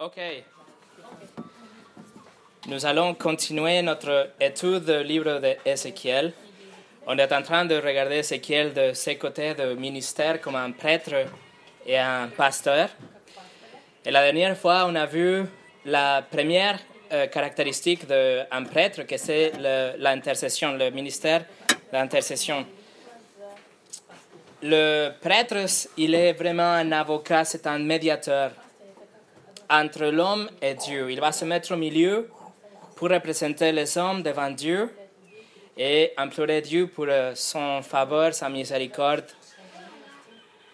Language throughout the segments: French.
Ok. Nous allons continuer notre étude du livre d'Ézéchiel. On est en train de regarder Ézéchiel de ses côtés de ministère comme un prêtre et un pasteur. Et la dernière fois, on a vu la première euh, caractéristique d'un prêtre, que c'est le- l'intercession, le ministère d'intercession. Le prêtre, il est vraiment un avocat, c'est un médiateur entre l'homme et Dieu. Il va se mettre au milieu pour représenter les hommes devant Dieu et implorer Dieu pour euh, son faveur, sa miséricorde.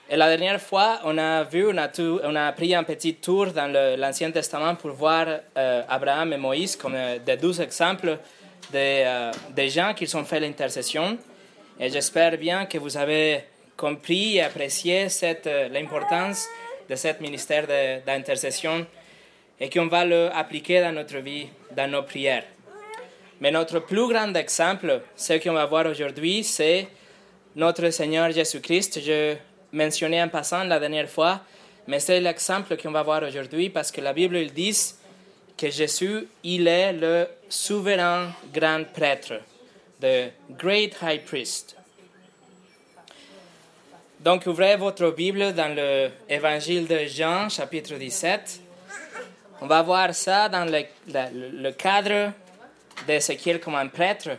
Et la dernière fois, on a vu, on a, tout- on a pris un petit tour dans l'Ancien Testament pour voir euh, Abraham et Moïse comme euh, des douze exemples euh, des gens qui ont fait l'intercession. Et j'espère bien que vous avez compris et apprécié l'importance de ce ministère d'intercession et qu'on va l'appliquer dans notre vie, dans nos prières. Mais notre plus grand exemple, ce qu'on va voir aujourd'hui, c'est notre Seigneur Jésus-Christ. Je mentionnais en passant la dernière fois, mais c'est l'exemple qu'on va voir aujourd'hui parce que la Bible il dit que Jésus, il est le souverain grand prêtre, the great high priest. Donc ouvrez votre Bible dans l'évangile de Jean, chapitre 17. On va voir ça dans le, le- le cadre d'Ézéchiel comme un prêtre.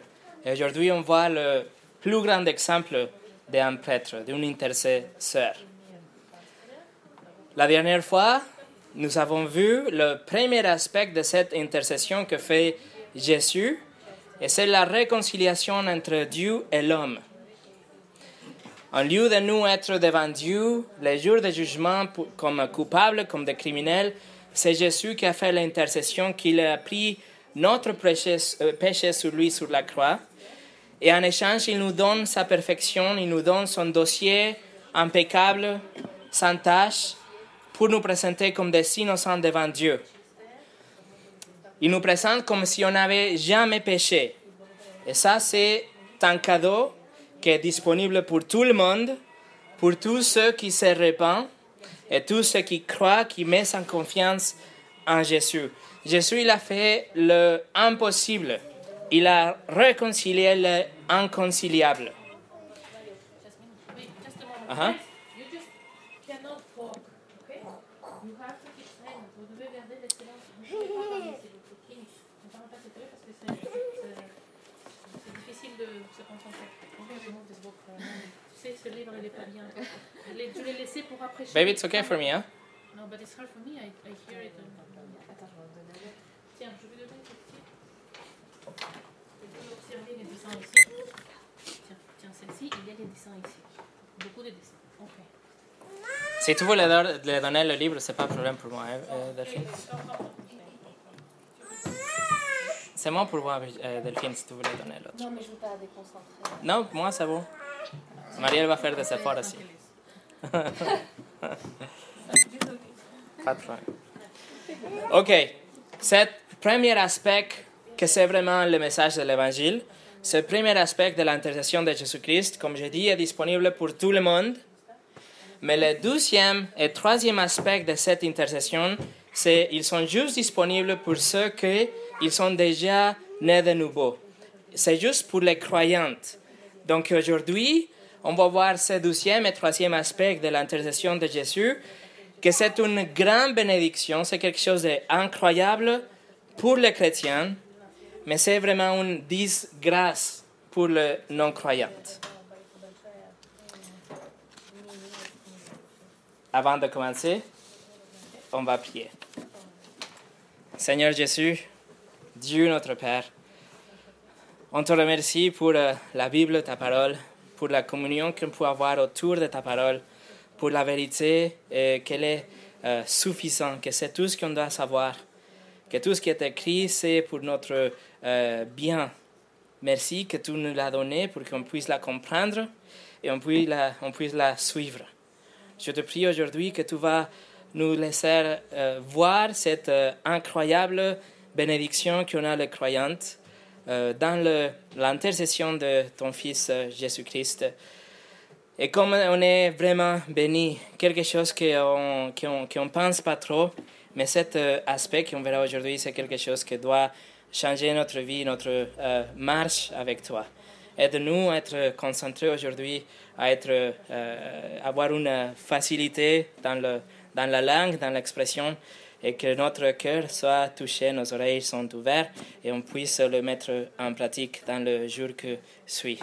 Et aujourd'hui, on voit le plus grand exemple d'un prêtre, d'un intercesseur. La dernière fois, nous avons vu le premier aspect de cette intercession que fait Jésus, et c'est la réconciliation entre Dieu et l'homme. En lieu de nous être devant Dieu, les jours de jugement comme coupables, comme des criminels, c'est Jésus qui a fait l'intercession, qu'il a pris notre péché, euh, péché sur lui sur la croix. Et en échange, il nous donne sa perfection, il nous donne son dossier impeccable, sans tâche, pour nous présenter comme des innocents devant Dieu. Il nous présente comme si on n'avait jamais péché. Et ça, c'est un cadeau qui est disponible pour tout le monde, pour tous ceux qui se répandent et tous ceux qui croient, qui mettent en confiance en Jésus. Jésus, il a fait le impossible. Il a réconcilié l'inconciliable. Wait, just de se concentrer. Okay, Tu sais, ce livre, il n'est pas bien. Je l'ai- Je l'ai laissé pour après. Baby, it's okay for me, hein? No, but it's hard for me. I, I hear it. and- Tiens, je vais donner ce petit. Tu peux observer les dessins ici. Tiens, tiens celle-ci, il y a des dessins ici. Beaucoup de dessins. Ok. Si tu veux le, don- le donner le livre, c'est pas un problème pour moi, hein, euh, Delphine. C'est moi pour moi, euh, Delphine, si tu le donner l'autre. Non, mais je veux pas déconcentrer. Non, moi, c'est bon. Marielle va faire des efforts aussi. Pas de problème. OK. Ce premier aspect, que c'est vraiment le message de l'Évangile, ce premier aspect de l'intercession de Jésus-Christ, comme je dis, est disponible pour tout le monde. Mais le deuxième et troisième aspect de cette intercession, c'est qu'ils sont juste disponibles pour ceux qui ils sont déjà nés de nouveau. C'est juste pour les croyantes. Donc aujourd'hui, on va voir ce deuxième et troisième aspect de l'intercession de Jésus, que c'est une grande bénédiction, c'est quelque chose d'incroyable pour les chrétiens, mais c'est vraiment une disgrâce pour les non-croyants. Avant de commencer, on va prier. Seigneur Jésus, Dieu notre Père, on te remercie pour euh, la Bible, ta parole, pour la communion qu'on peut avoir autour de ta parole, pour la vérité qu'elle est euh, suffisante, que c'est tout ce qu'on doit savoir, que tout ce qui est écrit, c'est pour notre euh, bien. Merci que tu nous l'as donné pour qu'on puisse la comprendre et on puisse la, on puisse la suivre. Je te prie aujourd'hui que tu vas nous laisser voir cette incroyable bénédiction qu'on a les croyantes euh, dans l'intercession de ton Fils euh, Jésus-Christ. Et comme on est vraiment béni, quelque chose qu'on qu'on qu'on pense pas trop, mais cet euh, aspect qu'on verra aujourd'hui, c'est quelque chose qui doit changer notre vie, notre euh, marche avec toi. Aide-nous à être concentrés aujourd'hui, à être, avoir une facilité dans, le, dans la langue, dans l'expression, et que notre cœur soit touché, nos oreilles sont ouvertes, et on puisse le mettre en pratique dans le jour qui suit.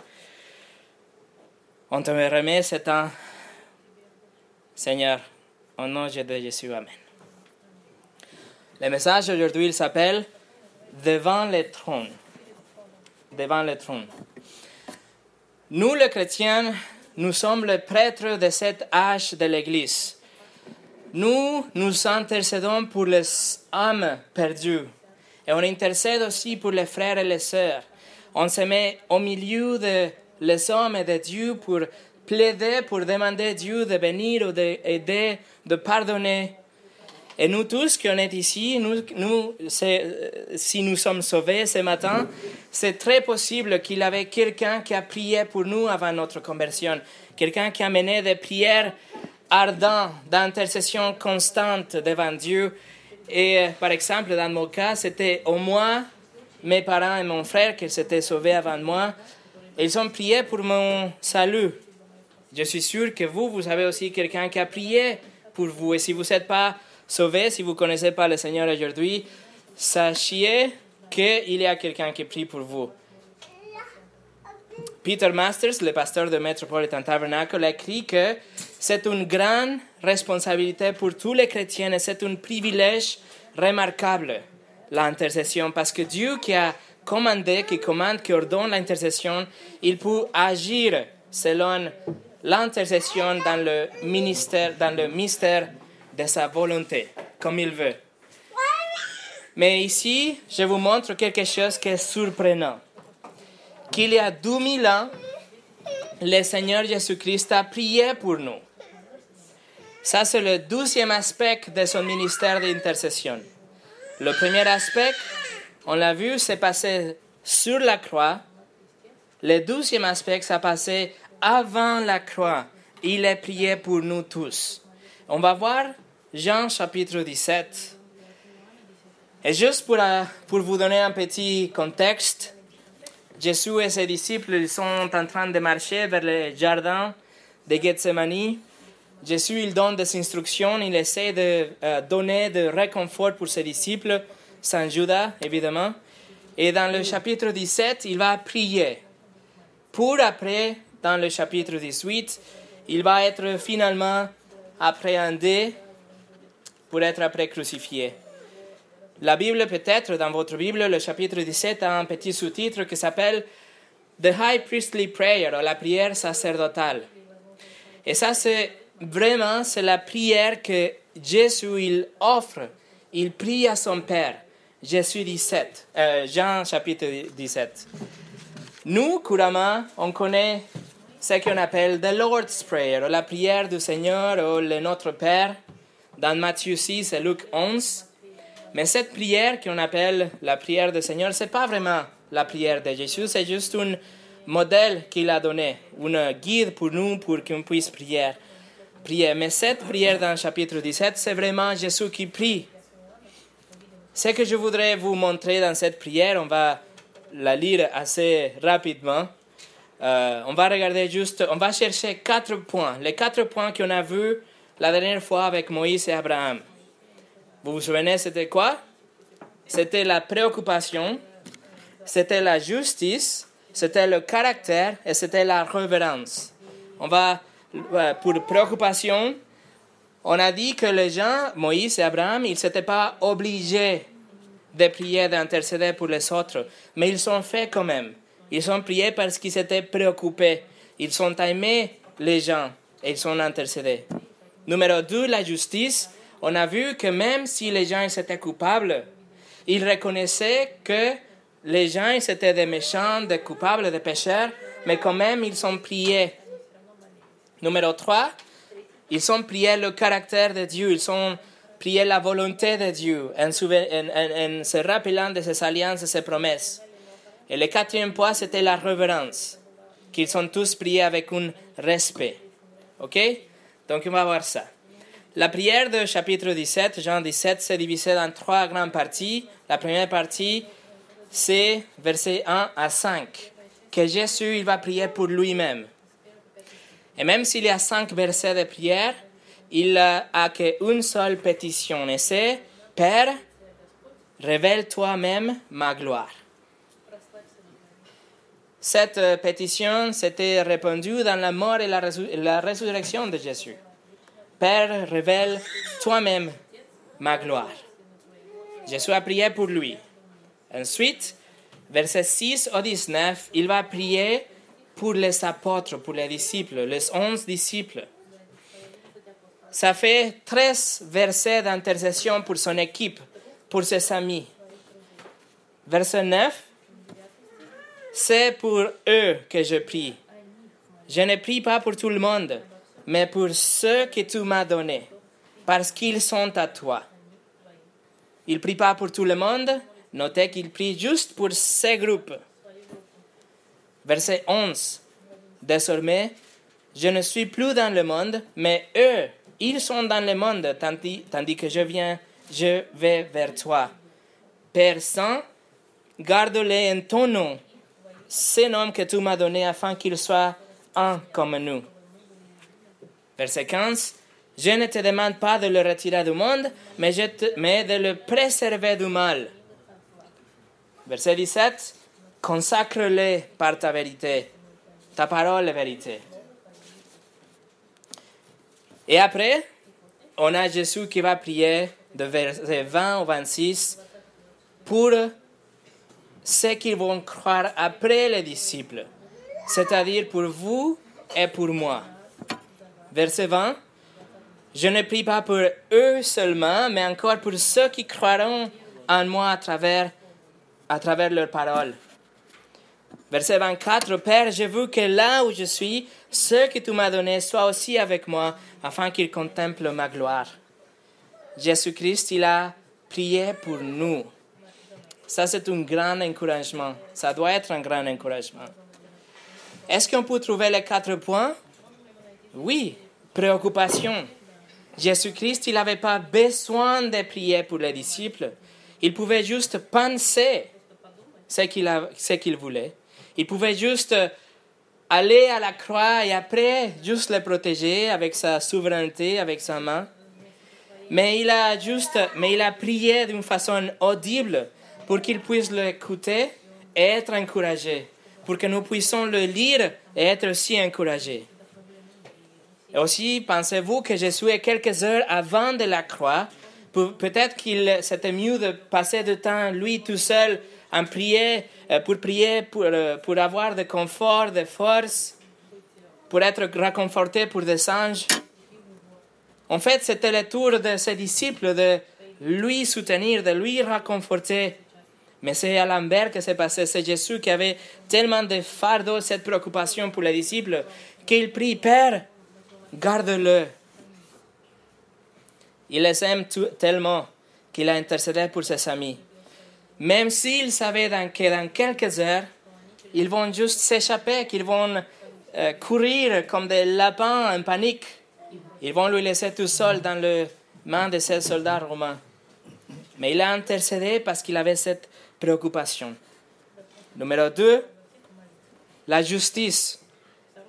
On te remet ce temps, Seigneur, au nom de Jésus. Amen. Le message aujourd'hui, s'appelle Devant le trône. Devant le trône. Nous, les chrétiens, nous sommes les prêtres de cet âge de l'Église. Nous, nous intercédons pour les âmes perdues. Et on intercède aussi pour les frères et les sœurs. On se met au milieu de les hommes et de Dieu pour plaider, pour demander à Dieu de venir ou d'aider, de pardonner. Et nous tous qui on est ici, nous, nous si nous sommes sauvés ce matin, c'est très possible qu'il y avait quelqu'un qui a prié pour nous avant notre conversion, quelqu'un qui a mené des prières ardentes, d'intercession constante devant Dieu. Et par exemple, dans mon cas, c'était au moins mes parents et mon frère qui s'étaient sauvés avant moi. Ils ont prié pour mon salut. Je suis sûr que vous, vous avez aussi quelqu'un qui a prié pour vous. Et si vous n'êtes pas sauvé, si vous ne connaissez pas le Seigneur aujourd'hui, sachez qu'il y a quelqu'un qui prie pour vous. Peter Masters, le pasteur de Metropolitan Tabernacle, a écrit que c'est une grande responsabilité pour tous les chrétiens et c'est un privilège remarquable, l'intercession, parce que Dieu qui a commandé, qui commande, qui ordonne l'intercession, il peut agir selon l'intercession dans le ministère, dans le mystère de sa volonté, comme il veut. Mais ici, je vous montre quelque chose qui est surprenant. Qu'il y a 2000 ans, le Seigneur Jésus-Christ a prié pour nous. Ça, c'est le douzième aspect de son ministère d'intercession. Le premier aspect, on l'a vu, c'est passé sur la croix. Le douzième aspect, ça passé avant la croix. Il est prié pour nous tous. On va voir Jean chapitre 17. Et juste pour, euh, pour vous donner un petit contexte, Jésus et ses disciples ils sont en train de marcher vers le jardin de Gethsemane. Jésus il donne des instructions, il essaie de euh, donner de réconfort pour ses disciples, sans Judas évidemment. Et dans le chapitre 17, il va prier. Pour après, dans le chapitre 18, il va être finalement appréhendé pour être après crucifié. La Bible, peut-être, dans votre Bible, le chapitre 17 a un petit sous-titre qui s'appelle The High Priestly Prayer, ou la prière sacerdotale. Et ça, c'est vraiment, c'est la prière que Jésus, il offre. Il prie à son Père. Jésus 17, euh, Jean chapitre 17. Nous, couramment, on connaît ce qu'on appelle the Lord's Prayer, la prière du Seigneur ou le Notre Père dans Matthieu 6 et Luc 11. Mais cette prière qu'on appelle la prière du Seigneur, ce n'est pas vraiment la prière de Jésus, c'est juste un modèle qu'il a donné, un guide pour nous pour qu'on puisse prier. Prier. Mais cette prière dans le chapitre 17, c'est vraiment Jésus qui prie. Ce que je voudrais vous montrer dans cette prière, on va la lire assez rapidement. Euh, on va regarder juste, on va chercher quatre points, les quatre points qu'on a vus la dernière fois avec Moïse et Abraham. Vous vous souvenez, c'était quoi? C'était la préoccupation, c'était la justice, c'était le caractère et c'était la révérence. On va, pour préoccupation, on a dit que les gens, Moïse et Abraham, ils n'étaient pas obligés de prier, d'intercéder pour les autres, mais ils sont fait quand même. Ils ont prié parce qu'ils s'étaient préoccupés. Ils ont aimé les gens et ils sont intercédés. Numéro 2, la justice. On a vu que même si les gens étaient coupables, ils reconnaissaient que les gens étaient des méchants, des coupables, des pécheurs, mais quand même ils ont prié. Numéro 3, ils ont prié le caractère de Dieu, ils ont prié la volonté de Dieu en, se rappelant de ses alliances et ses promesses. Et le quatrième point, c'était la révérence, qu'ils ont tous prié avec un respect. OK? Donc, on va voir ça. La prière de chapitre 17, Jean 17, c'est divisé en trois grandes parties. La première partie, c'est versets 1 à 5, que Jésus, il va prier pour lui-même. Et même s'il y a cinq versets de prière, il a qu'une seule pétition, et c'est Père, révèle toi-même ma gloire. Cette pétition s'était répandue dans la mort et la, la résurrection de Jésus. Père, révèle toi-même ma gloire. Jésus a prié pour lui. Ensuite, verset 6 au 19, il va prier pour les apôtres, pour les disciples, les onze disciples. Ça fait 13 versets d'intercession pour son équipe, pour ses amis. Verset 9, c'est pour eux que je prie. Je ne prie pas pour tout le monde, mais pour ceux que tu m'as donnés, parce qu'ils sont à toi. Il ne prie pas pour tout le monde, notez qu'il prie juste pour ces groupes. Verset 11. Désormais, je ne suis plus dans le monde, mais eux, ils sont dans le monde, tandis, que je viens, je vais vers toi. Père Saint, garde-les en ton nom, ces noms que tu m'as donnés afin qu'ils soient un comme nous. Verset 15. Je ne te demande pas de le retirer du monde, mais, je mais de le préserver du mal. Verset 17. Consacre-les par ta vérité. Ta parole est vérité. Et après, on a Jésus qui va prier de verset 20 au 26 pour ceux qui vont croire après les disciples, c'est-à-dire pour vous et pour moi. Verset 20. Je ne prie pas pour eux seulement, mais encore pour ceux qui croiront en moi à travers, à travers leurs paroles. Verset 24. Père, je veux que là où je suis, ceux que tu m'as donnés soient aussi avec moi, afin qu'ils contemplent ma gloire. Jésus-Christ, il a prié pour nous. Ça, c'est un grand encouragement. Ça doit être un grand encouragement. Est-ce qu'on peut trouver les quatre points? Oui, préoccupation. Jésus-Christ, il n'avait pas besoin de prier pour les disciples. Il pouvait juste penser ce qu'il, qu'il voulait. Il pouvait juste aller à la croix et après juste les protéger avec sa souveraineté, avec sa main. Mais il a juste, mais il a prié d'une façon audible pour qu'il puisse l'écouter et être encouragé, pour que nous puissions le lire et être aussi encouragés. Aussi, pensez-vous que Jésus est quelques heures avant de la croix, peut-être qu'il c'était mieux de passer du temps lui tout seul en prier, euh, pour prier, pour, euh, pour avoir de confort, de force, pour être réconforté pour des anges. En fait, c'était le tour de ses disciples de lui soutenir, de lui réconforter. Mais c'est à l'envers que c'est passé. C'est Jésus qui avait tellement de fardeau, cette préoccupation pour les disciples, qu'il prie, Père, garde-le. Il les aime tellement qu'il a intercédé pour ses amis. Même s'il savait que dans quelques heures, ils vont juste s'échapper, qu'ils vont euh, courir comme des lapins en panique. Ils vont lui laisser tout seul dans les mains de ces soldats romains. Mais il a intercédé parce qu'il avait cette préoccupation. Numéro 2, la justice.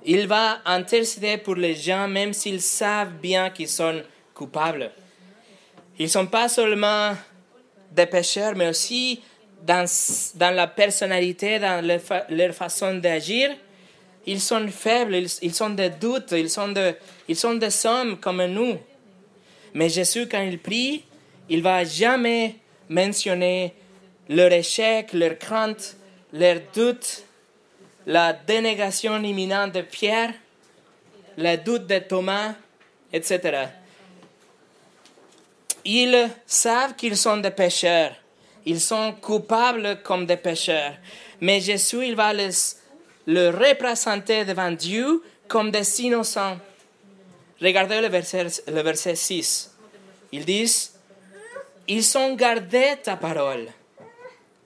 Il va intercéder pour les gens même s'ils savent bien qu'ils sont coupables. Ils ne sont pas seulement des pécheurs, mais aussi dans, dans la personnalité, dans leur, façon d'agir. Ils sont faibles, ils, ils, sont des doutes, ils sont, de, ils sont des hommes comme nous. Mais Jésus, quand il prie, il va jamais mentionner leur échec, leur crainte, leur doute, la dénégation imminente de Pierre, le doute de Thomas, etc. Ils savent qu'ils sont des pécheurs. Ils sont coupables comme des pécheurs. Mais Jésus, il va les, le représenter devant Dieu comme des innocents. Regardez le verset, le verset 6. Ils disent, ils ont gardé ta parole.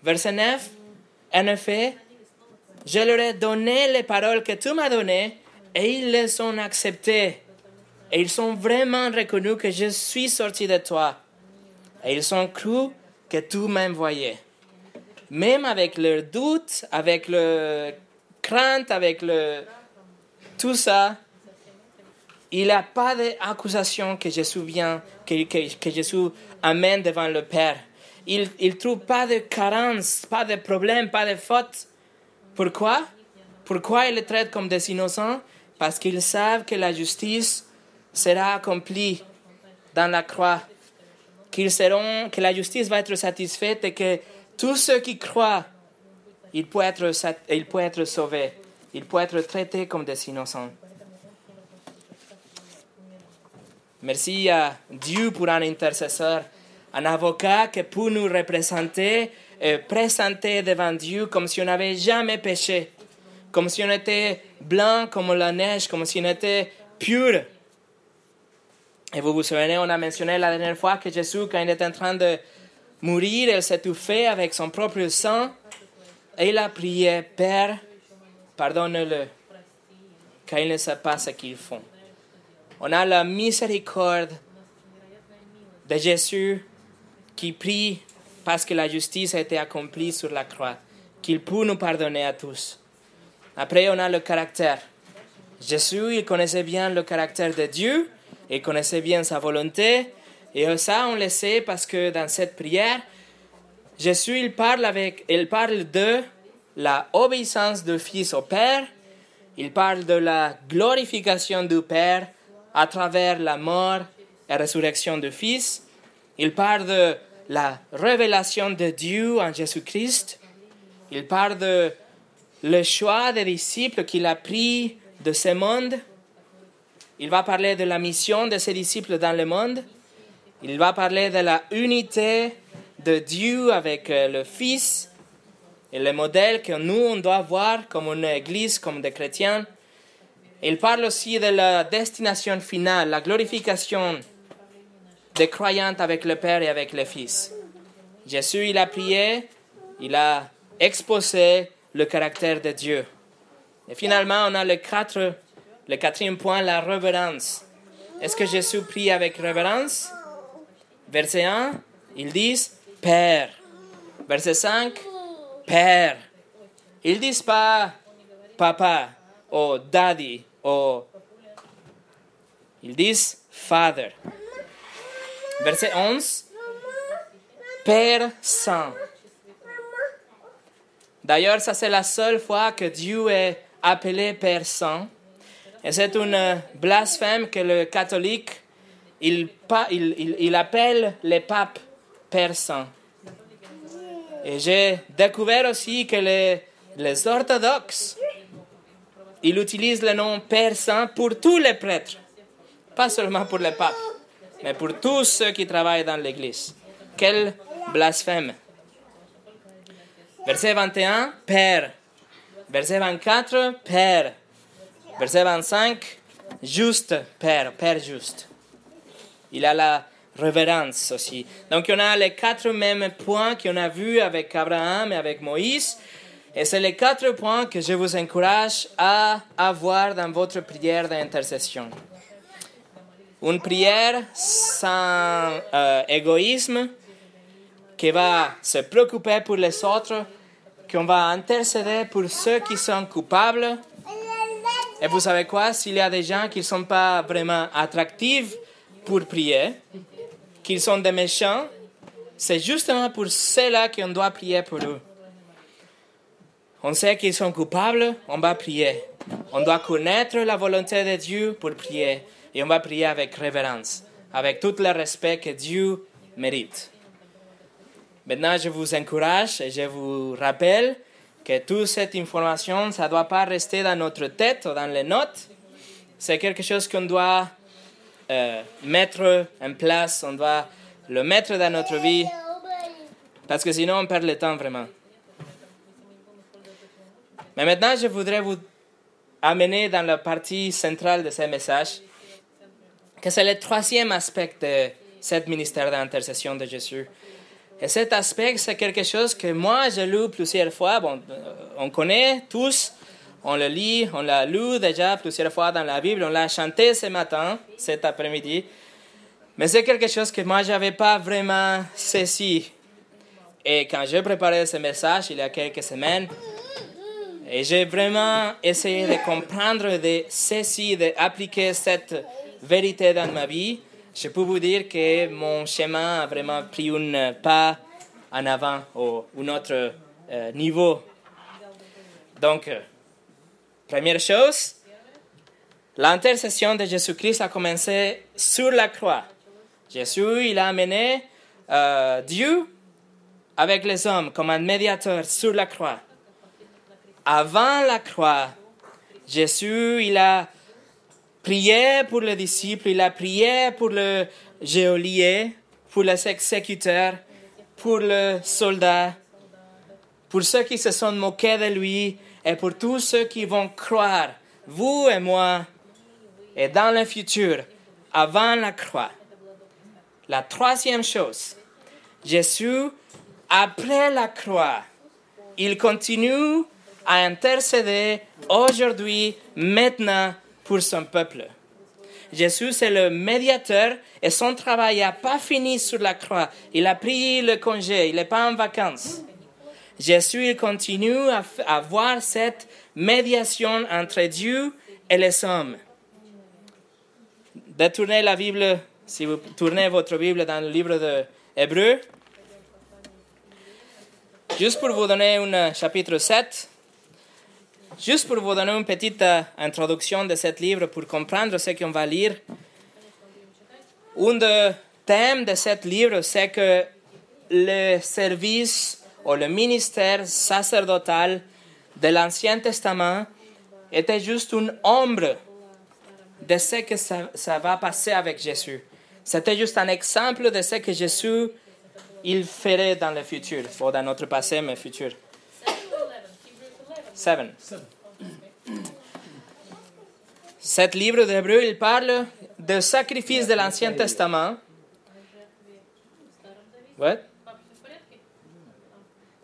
Verset 9. En effet, je leur ai donné les paroles que tu m'as données et ils les ont acceptées. Et ils ont vraiment reconnu que je suis sorti de toi. Et ils ont cru que tu m'envoyais. Même avec leurs doutes, avec le crainte, avec le... tout ça, il n'y a pas d'accusation que Jésus vient, que, que, que, Jésus amène devant le Père. Il ne trouve pas de carence, pas de problème, pas de faute. Pourquoi? Pourquoi il les traite comme des innocents? Parce qu'ils savent que la justice sera accomplie dans la croix, qu'ils seront, que la justice va être satisfaite et que tous ceux qui croient, ils peuvent être, ils peuvent être sauvés, ils peuvent être traités comme des innocents. Merci à Dieu pour un intercesseur, un avocat qui peut nous représenter et présenter devant Dieu comme si on n'avait jamais péché, comme si on était blanc comme la neige, comme si on était pur. Et vous vous souvenez, on a mentionné la dernière fois que Jésus, quand il était en train de mourir, il s'étouffait avec son propre sang et il a prié, Père, pardonne-le, car ils ne savent pas ce qu'ils font. On a la miséricorde de Jésus qui prie parce que la justice a été accomplie sur la croix, qu'il peut nous pardonner à tous. Après, on a le caractère. Jésus, il connaissait bien le caractère de Dieu, il connaissait bien sa volonté, et ça, on le sait parce que dans cette prière, Jésus, il parle, avec, il parle de la obéissance du Fils au Père, il parle de la glorification du Père à travers la mort et résurrection du Fils. Il parle de la révélation de Dieu en Jésus-Christ. Il parle de le choix des disciples qu'il a pris de ce monde. Il va parler de la mission de ses disciples dans le monde. Il va parler de la unité de Dieu avec le Fils et le modèle que nous, on doit voir comme une église, comme des chrétiens. Il parle aussi de la destination finale, la glorification des croyants avec le Père et avec le Fils. Jésus, il a prié, il a exposé le caractère de Dieu. Et finalement, on a le, quatre, le quatrième point, la révérence. Est-ce que Jésus prie avec révérence Verset 1, ils disent Père. Verset 5, Père. Ils disent pas Papa ou Daddy ou. Ils disent Father. Verset 11, Père Saint. D'ailleurs, ça c'est la seule fois que Dieu est appelé Père Saint. Et c'est une blasphème que le catholique, il, il, il appelle les papes Père Saint. Et j'ai découvert aussi que les, les orthodoxes, ils utilisent le nom Père Saint pour tous les prêtres, pas seulement pour les papes, mais pour tous ceux qui travaillent dans l'Église. Quel blasphème. Verset 21, Père. Verset 24, Père. Verset 25, juste Père, Père juste. Il a la révérence aussi. Donc on a les quatre mêmes points qu'on a vus avec Abraham et avec Moïse. Et c'est les quatre points que je vous encourage à avoir dans votre prière d'intercession. Une prière sans euh, égoïsme, qui va se préoccuper pour les autres, qu'on va intercéder pour ceux qui sont coupables. Et vous savez quoi, s'il y a des gens qui ne sont pas vraiment attractifs pour prier, qu'ils sont des méchants, c'est justement pour cela qu'on doit prier pour eux. On sait qu'ils sont coupables, on va prier. On doit connaître la volonté de Dieu pour prier. Et on va prier avec révérence, avec tout le respect que Dieu mérite. Maintenant, je vous encourage et je vous rappelle que toute cette information, ça ne doit pas rester dans notre tête ou dans les notes. C'est quelque chose qu'on doit euh, mettre en place, on doit le mettre dans notre vie, parce que sinon on perd le temps vraiment. Mais maintenant, je voudrais vous amener dans la partie centrale de ce message, que c'est le troisième aspect de ce ministère d'intercession de Jésus. Et cet aspect, c'est quelque chose que moi, j'ai lu plusieurs fois. Bon, on connaît tous, On le lit, on l'a lu déjà plusieurs fois dans la Bible, on l'a chanté ce matin, cet après-midi. Mais c'est quelque chose que moi, je n'avais pas vraiment saisi. Et quand j'ai préparé ce message il y a quelques semaines, et j'ai vraiment essayé de comprendre, de saisir, d'appliquer cette vérité dans ma vie, je peux vous dire que mon chemin a vraiment pris un pas en avant ou un autre euh, niveau. Donc, euh, première chose, l'intercession de Jésus-Christ a commencé sur la croix. Jésus, il a amené euh, Dieu avec les hommes comme un médiateur sur la croix. Avant la croix, Jésus, il a prié pour les disciples, il a prié pour le geôlier, pour les exécuteurs, pour le soldat, pour ceux qui se sont moqués de lui et pour tous ceux qui vont croire, vous et moi, et dans le futur, avant la croix. La troisième chose, Jésus, après la croix, il continue à intercéder aujourd'hui, maintenant, pour son peuple. Jésus est le médiateur et son travail n'a pas fini sur la croix. Il a pris le congé, il n'est pas en vacances. Jésus il continue à avoir cette médiation entre Dieu et les hommes. Détournez la Bible, si vous tournez votre Bible dans le livre de Hébreu, juste pour vous donner un chapitre 7, juste pour vous donner une petite introduction de ce livre pour comprendre ce qu'on va lire. Un des thèmes de ce livre, c'est que le service ou le ministère sacerdotal de l'Ancien Testament était juste une ombre de ce que ça, ça va passer avec Jésus. C'était juste un exemple de ce que Jésus il ferait dans le futur, ou dans notre passé, mais futur. 7. Cet livre d'Hébreu, il parle du sacrifice de l'Ancien Testament. What?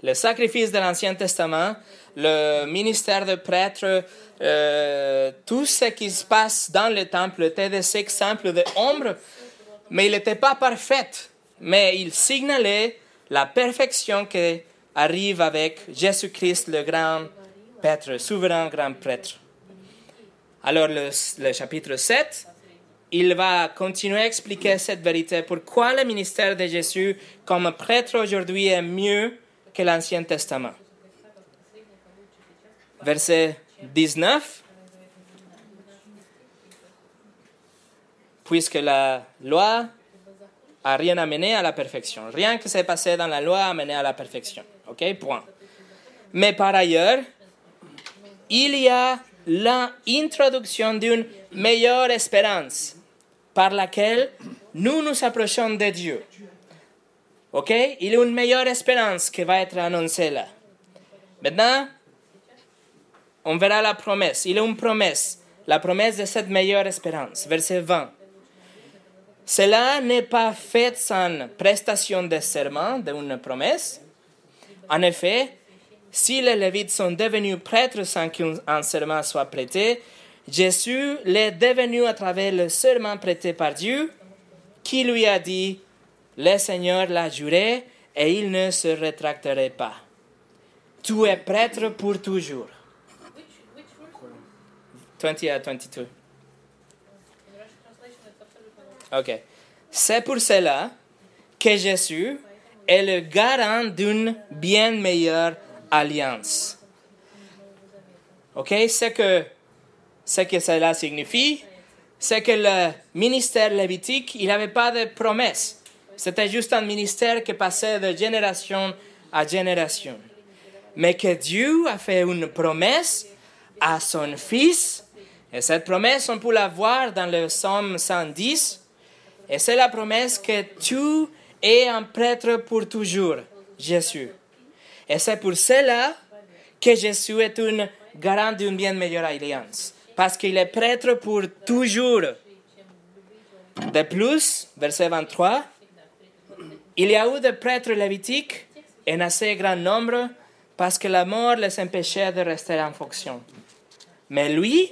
Le sacrifice de l'Ancien Testament, le ministère de prêtre, euh, tout ce qui se passe dans le temple était des exemples d'ombre, mais il n'était pas parfait. Mais il signalait la perfection qui arrive avec Jésus-Christ, le grand prêtre, souverain grand prêtre. Alors le, chapitre 7, il va continuer à expliquer cette vérité, pourquoi le ministère de Jésus comme prêtre aujourd'hui est mieux que l'Ancien Testament? Verset 19. Puisque la loi a rien amené à la perfection. Rien que s'est passé dans la loi a amené à la perfection. OK Point. Mais par ailleurs, il y a l'introduction d'une meilleure espérance par laquelle nous nous approchons de Dieu. OK? Il y a une meilleure espérance qui va être annoncée là. Maintenant, on verra la promesse. Il y a une promesse, la promesse de cette meilleure espérance. Verset 20. Cela n'est pas fait sans prestation de serment d'une promesse. En effet, si les Lévites sont devenus prêtres sans qu'un serment soit prêté, Jésus l'est devenu à travers le serment prêté par Dieu, qui lui a dit, le Seigneur l'a juré et il ne se rétracterait pas. Tu es prêtre pour toujours. 20 à 22. Ok. C'est pour cela que Jésus est le garant d'une bien meilleure alliance. OK? Ce que, ce que cela signifie, c'est que le ministère lévitique, il n'avait pas de promesse. C'était juste un ministère qui passait de génération à génération. Mais que Dieu a fait une promesse à son Fils, et cette promesse, on peut la voir dans le psaume 110, et c'est la promesse que tu es un prêtre pour toujours, Jésus. Et c'est pour cela que Jésus est un garant d'une bien meilleure alliance. Parce qu'il est prêtre pour toujours. De plus, verset 23, il y a eu des prêtres lévitiques en assez grand nombre parce que la mort les empêchait de rester en fonction. Mais lui,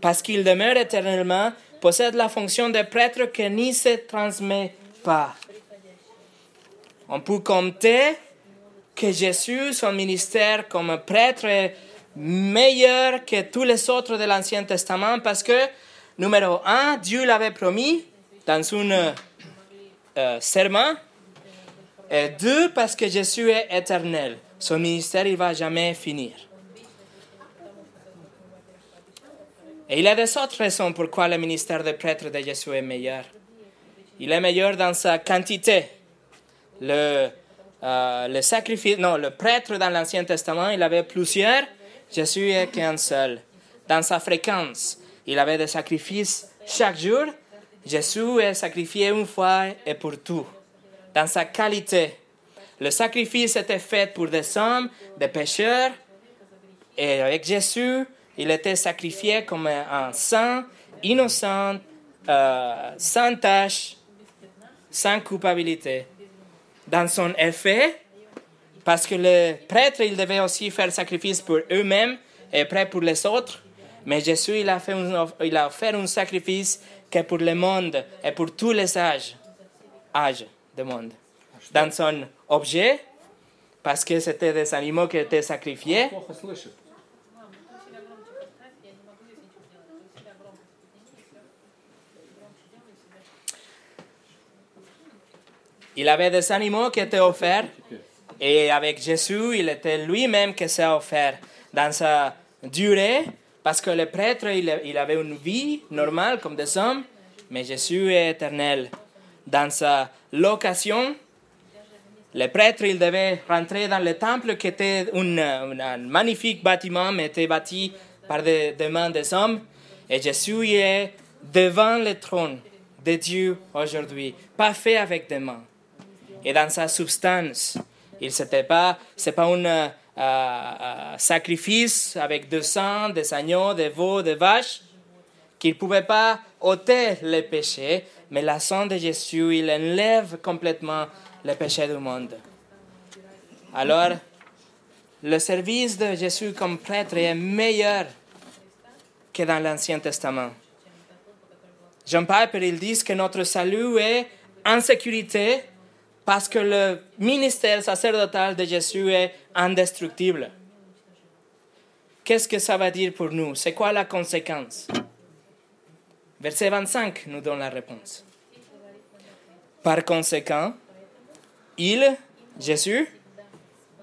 parce qu'il demeure éternellement, possède la fonction de prêtre qui n'y se transmet pas. On peut compter que Jésus, son ministère comme prêtre, est meilleur que tous les autres de l'Ancien Testament parce que, numéro un, Dieu l'avait promis dans un euh, serment. Et deux, parce que Jésus est éternel. Son ministère, il va jamais finir. Et il y a des autres raisons pourquoi le ministère de prêtre de Jésus est meilleur. Il est meilleur dans sa quantité. Le, euh, le sacrifice, non, le prêtre dans l'Ancien Testament, il avait plusieurs. Jésus est qu'un seul. Dans sa fréquence, il avait des sacrifices chaque jour. Jésus est sacrifié une fois et pour tout. Dans sa qualité, le sacrifice était fait pour des hommes, des pécheurs. Et avec Jésus, il était sacrifié comme un saint, innocent, euh, sans tâche, sans culpabilité. Dans son effet, parce que les prêtres, ils devaient aussi faire sacrifice pour eux-mêmes et après pour les autres, mais Jésus, il a, fait il a offert un sacrifice que pour le monde et pour tous les âges, âges du monde. Dans son objet, parce que c'était des animaux qui étaient sacrifiés, il avait des animaux qui étaient offerts et avec Jésus, il était lui-même qui s'est offert dans sa durée parce que le prêtre, il, avait une vie normale comme des hommes, mais Jésus est éternel. Dans sa location, le prêtre, il devait rentrer dans le temple qui était un magnifique bâtiment, mais était bâti par des, des mains des hommes. Et Jésus est devant le trône de Dieu aujourd'hui, pas fait avec des mains. Et dans sa substance, il c'était pas, c'est pas un euh, euh, sacrifice avec du sang, des agneaux, des veaux, des vaches, qu'il pouvait pas ôter les péchés, mais la sang de Jésus, il enlève complètement les péchés du monde. Alors, le service de Jésus comme prêtre est meilleur que dans l'Ancien Testament. Jean Piper, il dit que notre salut est en sécurité parce que le ministère sacerdotal de Jésus est indestructible. Qu'est-ce que ça va dire pour nous? C'est quoi la conséquence? Verset 25 nous donne la réponse. Par conséquent, il, Jésus,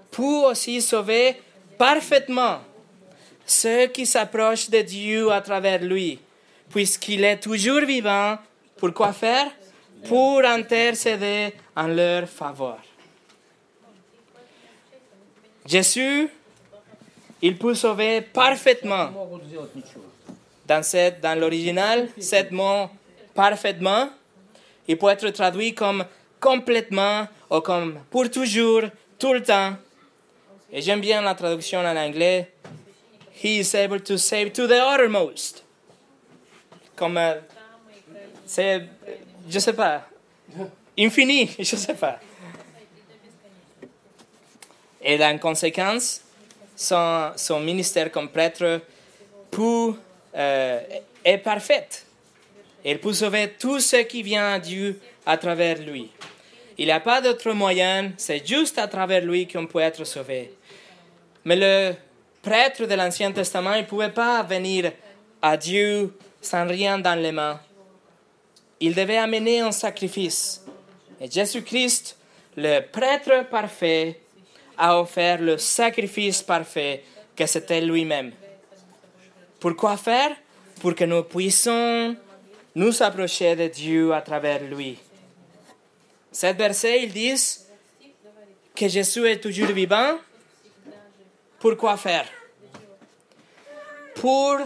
peut aussi sauver parfaitement ceux qui s'approchent de Dieu à travers lui, puisqu'il est toujours vivant. Pour quoi faire? pour intercéder en leur faveur. Jésus, il peut sauver parfaitement. Dans, l'original, ce mot parfaitement, il peut être traduit comme complètement ou comme pour toujours, tout le temps. Et j'aime bien la traduction en anglais. He is able to save to the uttermost. Comme euh, c'est je sais pas, infini, je sais pas. Et en conséquence, son, ministère comme prêtre peut, euh, est parfait. Il peut sauver tout ce qui vient à Dieu à travers lui. Il n'y a pas d'autre moyen, c'est juste à travers lui qu'on peut être sauvé. Mais le prêtre de l'Ancien Testament, il ne pouvait pas venir à Dieu sans rien dans les mains. Il devait amener un sacrifice. Et Jésus-Christ, le prêtre parfait, a offert le sacrifice parfait que c'était lui-même. Pourquoi faire? Pour que nous puissions nous approcher de Dieu à travers lui. Cet verset, ils disent que Jésus est toujours vivant. Pourquoi faire? Pour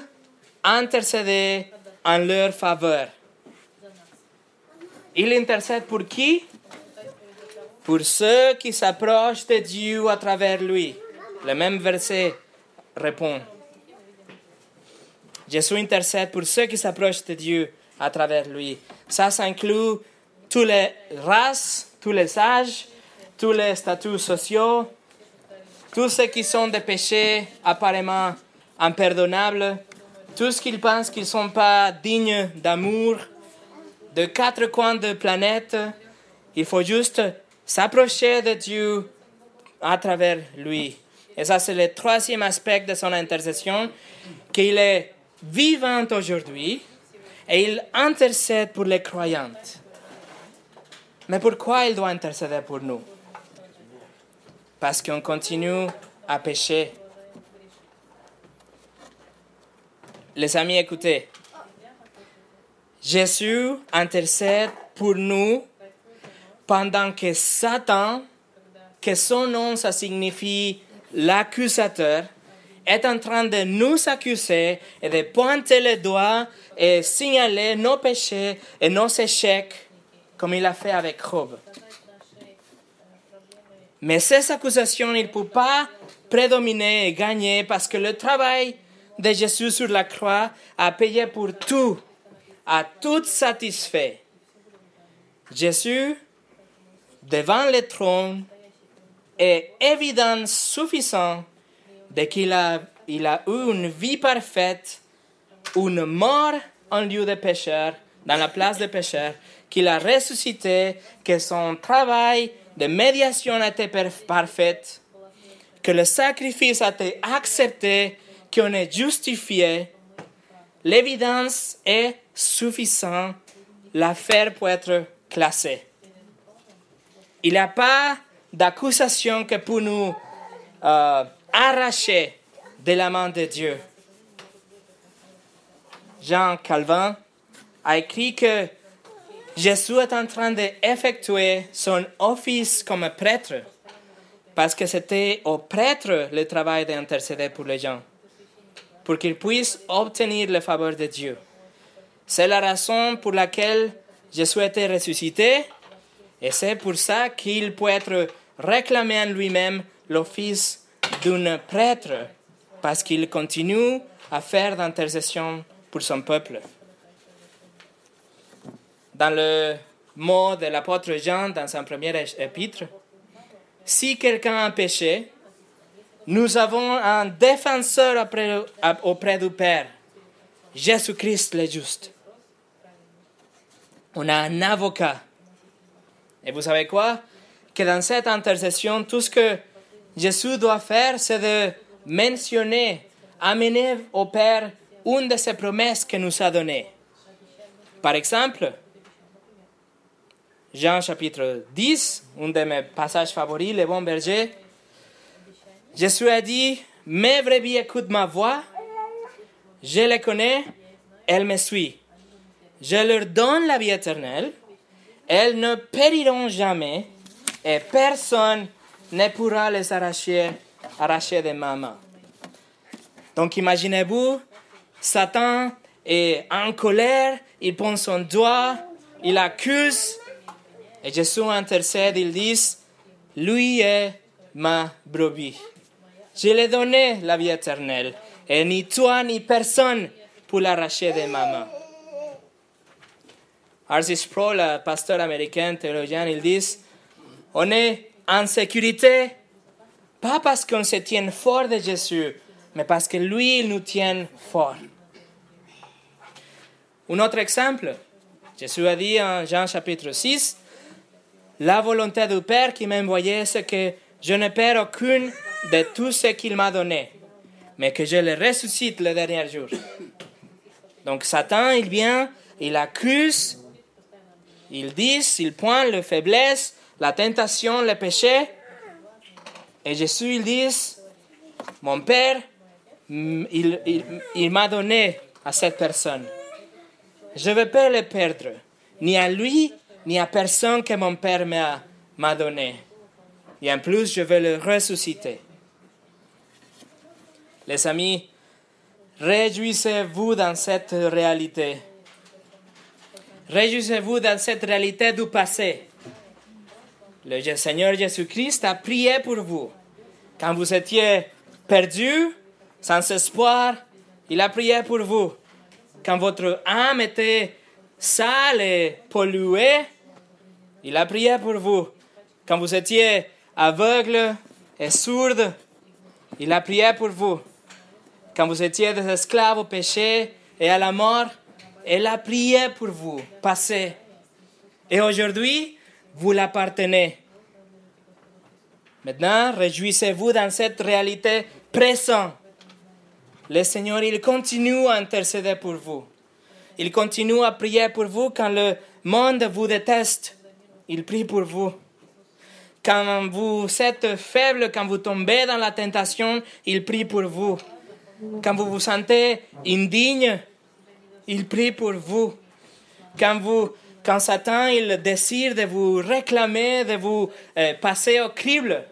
intercéder en leur faveur. Il intercède pour qui? Pour ceux qui s'approchent de Dieu à travers lui. Le même verset répond. Jésus intercède pour ceux qui s'approchent de Dieu à travers lui. Ça, ça inclut toutes les races, tous les âges, tous les statuts sociaux, tous ceux qui sont des péchés apparemment impardonnables, tout ce qu'ils pensent qu'ils ne sont pas dignes d'amour, de quatre coins de planète. Il faut juste s'approcher de Dieu à travers lui. Et ça, c'est le troisième aspect de son intercession, qu'il est vivant aujourd'hui et il intercède pour les croyantes. Mais pourquoi il doit intercéder pour nous? Parce qu'on continue à pécher. Les amis, écoutez. Jésus intercède pour nous pendant que Satan, que son nom, ça signifie l'accusateur, est en train de nous accuser et de pointer le doigt et signaler nos péchés et nos échecs, comme il a fait avec Job. Mais ces accusations, il ne peut pas prédominer et gagner parce que le travail de Jésus sur la croix a payé pour tout, a tout satisfait. Jésus, devant le trône, est évident suffisant de qu'il a, il a eu une vie parfaite, une mort en lieu de pécheur, dans la place de pécheur, qu'il a ressuscité, que son travail de médiation a été parfait, que le sacrifice a été accepté, qu'on est justifié. L'évidence est suffisante, l'affaire peut être classée. Il n'y a pas d'accusation que pour nous euh, arracher de la main de Dieu. Jean Calvin a écrit que Jésus est en train d'effectuer son office comme prêtre parce que c'était au prêtre le travail d'intercéder pour les gens, pour qu'ils puissent obtenir le faveur de Dieu. C'est la raison pour laquelle Jésus a été ressuscité et c'est pour ça qu'il peut être réclamé en lui-même l'office d'un prêtre parce qu'il continue à faire d'intercession pour son peuple. Dans le mot de l'apôtre Jean dans son premier épître, si quelqu'un a péché, nous avons un défenseur auprès, auprès du Père, Jésus-Christ le juste. On a un avocat. Et vous savez quoi? Que dans cette intercession, tout ce que Jésus doit faire, c'est de mentionner, amener au Père une de ses promesses qu'il nous a données. Par exemple, Jean chapitre 10, un de mes passages favoris, le bon berger, Jésus a dit, mes brebis écoutent ma voix, je les connais, elles me suivent. Je leur donne la vie éternelle, elles ne périront jamais et personne ne pourra les arracher, de ma main. Donc imaginez-vous, Satan est en colère, il prend son doigt, il accuse, et Jésus intercède, il dit, lui est ma brebis. Je lui ai donné la vie éternelle, et ni toi ni personne pour l'arracher de ma main. Arsis Sproul, pasteur américain, théologien, il dit, on est en sécurité, pas parce qu'on se tient fort de Jésus, mais parce que lui, il nous tient fort. Un autre exemple, Jésus a dit en Jean chapitre 6, la volonté du Père qui m'a envoyé, c'est que je ne perds aucune de tout ce qu'il m'a donné, mais que je le ressuscite le dernier jour. Donc Satan, il vient, il accuse, il dit, il pointe la faiblesse, la tentation, le péché. Et Jésus, il dit, mon Père, il, il, m'a donné à cette personne. Je ne veux pas le perdre, ni à lui, ni à personne que mon Père m'a donné. Et en plus, je veux le ressusciter. Les amis, réjouissez-vous dans cette réalité. Réjouissez-vous dans cette réalité du passé. Le Seigneur Jésus-Christ a prié pour vous. Quand vous étiez perdu, sans espoir, il a prié pour vous. Quand votre âme était sale et polluée, il a prié pour vous. Quand vous étiez aveugle et sourde, il a prié pour vous. quand vous étiez des esclaves au péché et à la mort, elle a prié pour vous, passé. Et aujourd'hui, vous l'appartenez. Maintenant, réjouissez-vous dans cette réalité présente. Le Seigneur, il continue à intercéder pour vous. Il continue à prier pour vous quand le monde vous déteste. Il prie pour vous. Quand vous êtes faible, quand vous tombez dans la tentation, il prie pour vous. Quand vous vous sentez indigne, il prie pour vous. Quand, vous, quand Satan il désire de vous réclamer, de vous euh, passer au crible,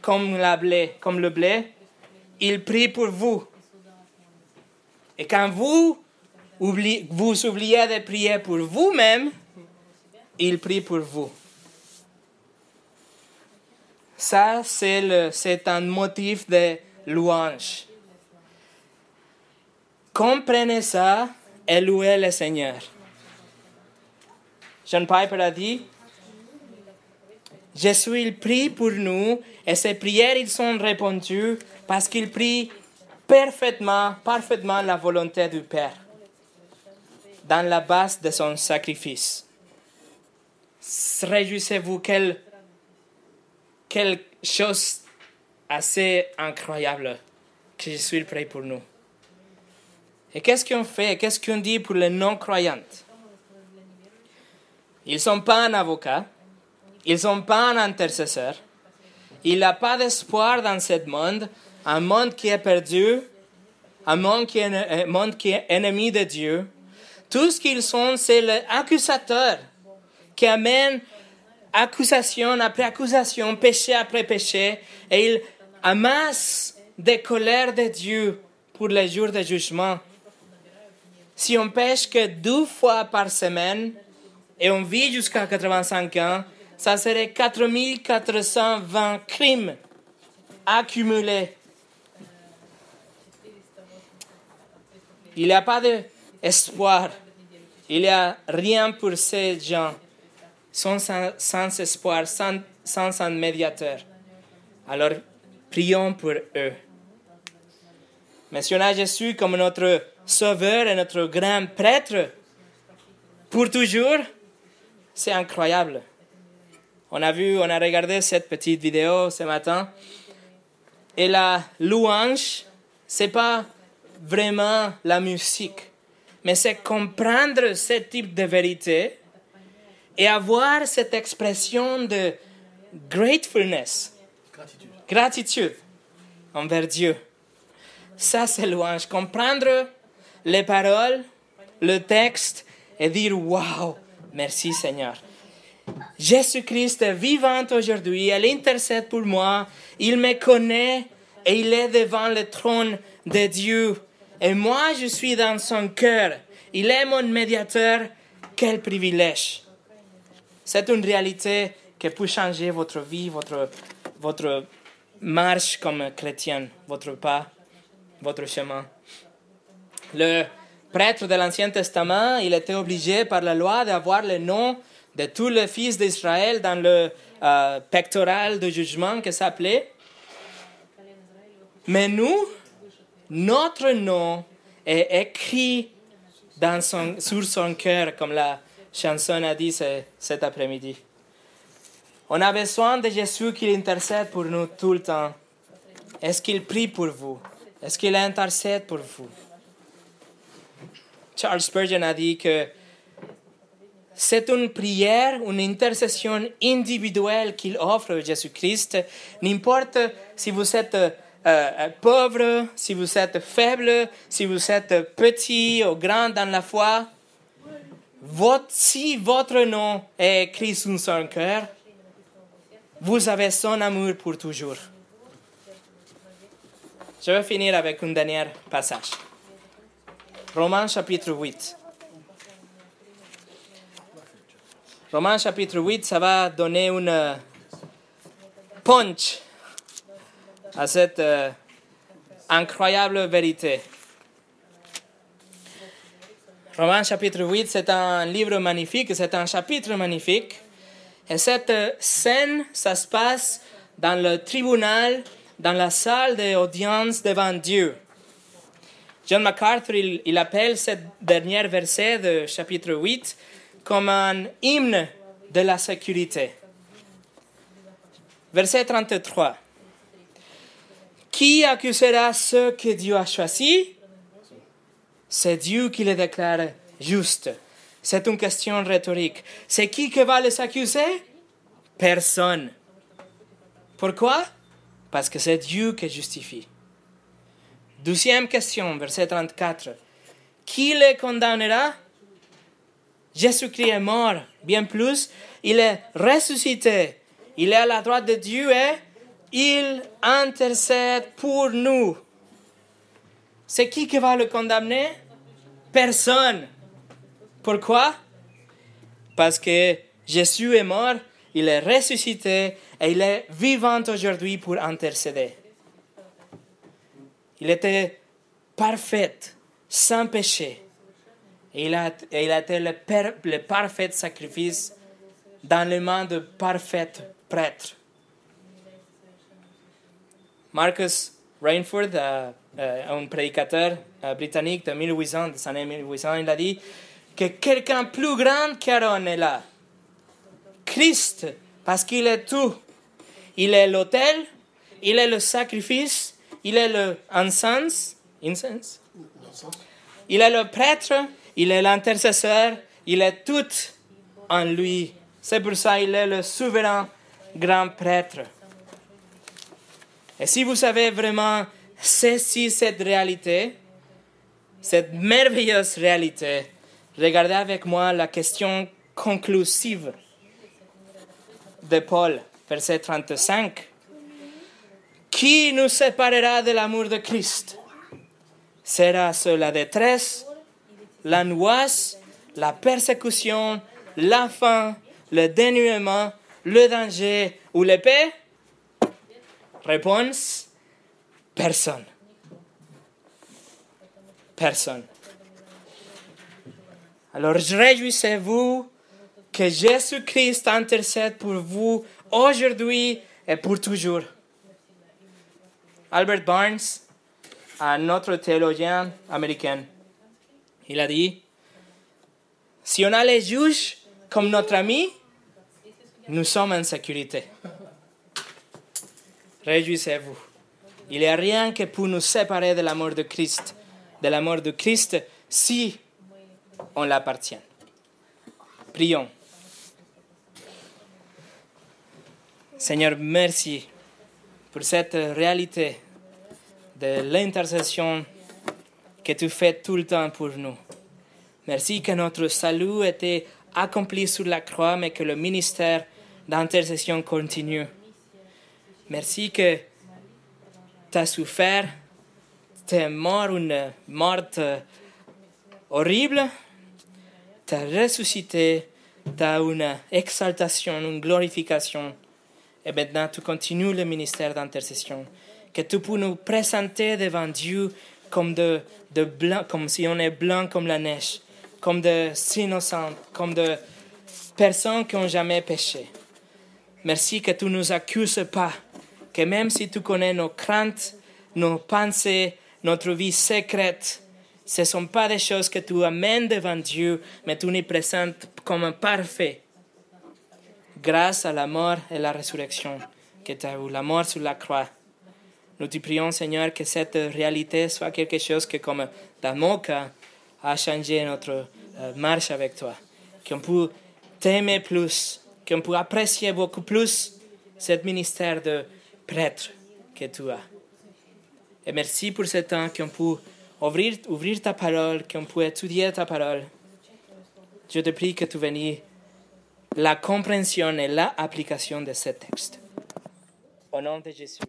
comme, la blé, comme le blé, il prie pour vous. Et quand vous, vous oubliez de prier pour vous-même, il prie pour vous. Ça, c'est un motif de louange. Comprenez ça et louez le Seigneur. John Piper a dit, Jésus, il prie pour nous et ses prières, ils sont répondues parce qu'il prie parfaitement, parfaitement la volonté du Père dans la base de son sacrifice. Réjouissez-vous, quelle, quelle chose assez incroyable que Jésus prie pour nous. Et qu'est-ce qu'on fait? Qu'est-ce qu'on dit pour les non-croyants? Ils ne sont pas un avocat, ils ne sont pas un intercesseur, il n'a pas d'espoir dans ce monde, un monde qui est perdu, un monde qui est, un monde qui est ennemi de Dieu. Tout ce qu'ils sont, c'est l'accusateur qui amène accusation après accusation, péché après péché, et il amasse des colères de Dieu pour les jours de jugement. Si on pêche que deux fois par semaine et on vit jusqu'à 85 ans, ça serait 4420 crimes accumulés. Il n'y a pas d'espoir. Il n'y a rien pour ces gens. Sans, espoir, sans, sans un médiateur. Alors, prions pour eux. Mentionnons Jésus comme notre Sauveur et notre grand prêtre pour toujours, c'est incroyable. On a vu, on a regardé cette petite vidéo ce matin. Et la louange, c'est pas vraiment la musique, mais c'est comprendre ce type de vérité et avoir cette expression de gratefulness, gratitude, gratitude envers Dieu. Ça, c'est louange. Comprendre les paroles, le texte et dire Waouh, merci Seigneur. Jésus-Christ est vivant aujourd'hui, il intercède pour moi, il me connaît et il est devant le trône de Dieu. Et moi, je suis dans son cœur. Il est mon médiateur. Quel privilège. C'est une réalité qui peut changer votre vie, votre, votre marche comme chrétien, votre pas, votre chemin. Le prêtre de l'Ancien Testament, il était obligé par la loi d'avoir le nom de tous les fils d'Israël dans le euh, pectoral de jugement que s'appelait. Mais nous, notre nom est écrit dans son, sur son cœur, comme la chanson a dit cet après-midi. On a besoin de Jésus qui intercède pour nous tout le temps. Est-ce qu'il prie pour vous? Est-ce qu'il intercède pour vous? Charles Spurgeon a dit que c'est une prière, une intercession individuelle qu'il offre à Jésus-Christ. N'importe si vous êtes euh, euh, pauvre, si vous êtes faible, si vous êtes petit ou grand dans la foi, si votre nom est écrit sur son cœur, vous avez son amour pour toujours. Je vais finir avec un dernier passage. Romains chapitre 8. Romains chapitre 8, ça va donner une punch à cette euh, incroyable vérité. Romains chapitre 8, c'est un livre magnifique, c'est un chapitre magnifique. Et cette scène, ça se passe dans le tribunal, dans la salle d'audience devant Dieu. John MacArthur, il, appelle ce dernier verset de chapitre 8 comme un hymne de la sécurité. Verset 33. Qui accusera ceux que Dieu a choisis? C'est Dieu qui les déclare justes. C'est une question rhétorique. C'est qui qui va les accuser? Personne. Pourquoi? Parce que c'est Dieu qui justifie. Deuxième question, verset 34. Qui les condamnera? Jésus-Christ est mort, bien plus, il est ressuscité, il est à la droite de Dieu et il intercède pour nous. C'est qui qui va le condamner? Personne. Pourquoi? Parce que Jésus est mort, il est ressuscité et il est vivant aujourd'hui pour intercéder. Il était parfait, sans péché. Et il a, été le, parfait sacrifice dans les mains de parfaits prêtres. Marcus Rainford, euh, euh, un prédicateur euh, britannique de 1800, des années 1800, il a dit que quelqu'un plus grand qu'Aaron est là. Christ, parce qu'il est tout. Il est l'autel, il est le sacrifice, il est le incense, incense? Il est le prêtre, il est l'intercesseur, il est tout en lui. C'est pour ça qu'il est le souverain grand prêtre. Et si vous savez vraiment saisir cette réalité, cette merveilleuse réalité, regardez avec moi la question conclusive de Paul, verset 35. Qui nous séparera de l'amour de Christ? Sera-ce la détresse, l'angoisse, la persécution, la faim, le dénuement, le danger ou l'épée? Réponse Personne. Personne. Alors réjouissez-vous que Jésus-Christ intercède pour vous aujourd'hui et pour toujours. Albert Barnes, un autre théologien américain, il a dit, si on a les juges comme notre ami, nous sommes en sécurité. Réjouissez-vous. Il n'y a rien que pour nous séparer de l'amour de Christ, de l'amour de Christ, si on l'appartient. Prions. Seigneur, merci pour cette réalité de l'intercession que tu fais tout le temps pour nous. Merci que notre salut était accompli sur la croix, mais que le ministère d'intercession continue. Merci que tu as souffert, tu es mort une mort horrible, tu as ressuscité, tu as une exaltation, une glorification. Et maintenant, tu continues le ministère d'intercession. Que tu peux nous présenter devant Dieu comme, de, de blanc, comme si on est blanc comme la neige, comme des innocents, comme de personnes qui n'ont jamais péché. Merci que tu ne nous accuses pas, que même si tu connais nos craintes, nos pensées, notre vie secrète, ce ne sont pas des choses que tu amènes devant Dieu, mais tu nous présentes comme un parfait grâce à la mort et la résurrection que tu as eu, la mort sur la croix. Nous te prions, Seigneur, que cette réalité soit quelque chose que, comme dans mon a changé notre euh, marche avec toi. Qu'on peut t'aimer plus, qu'on peut apprécier beaucoup plus ce ministère de prêtre que tu as. Et merci pour ce temps qu'on peut ouvrir, ouvrir ta parole, qu'on peut étudier ta parole. Je te prie que tu viennes la compréhension et l'application de ce texte. Au nom de Jésus.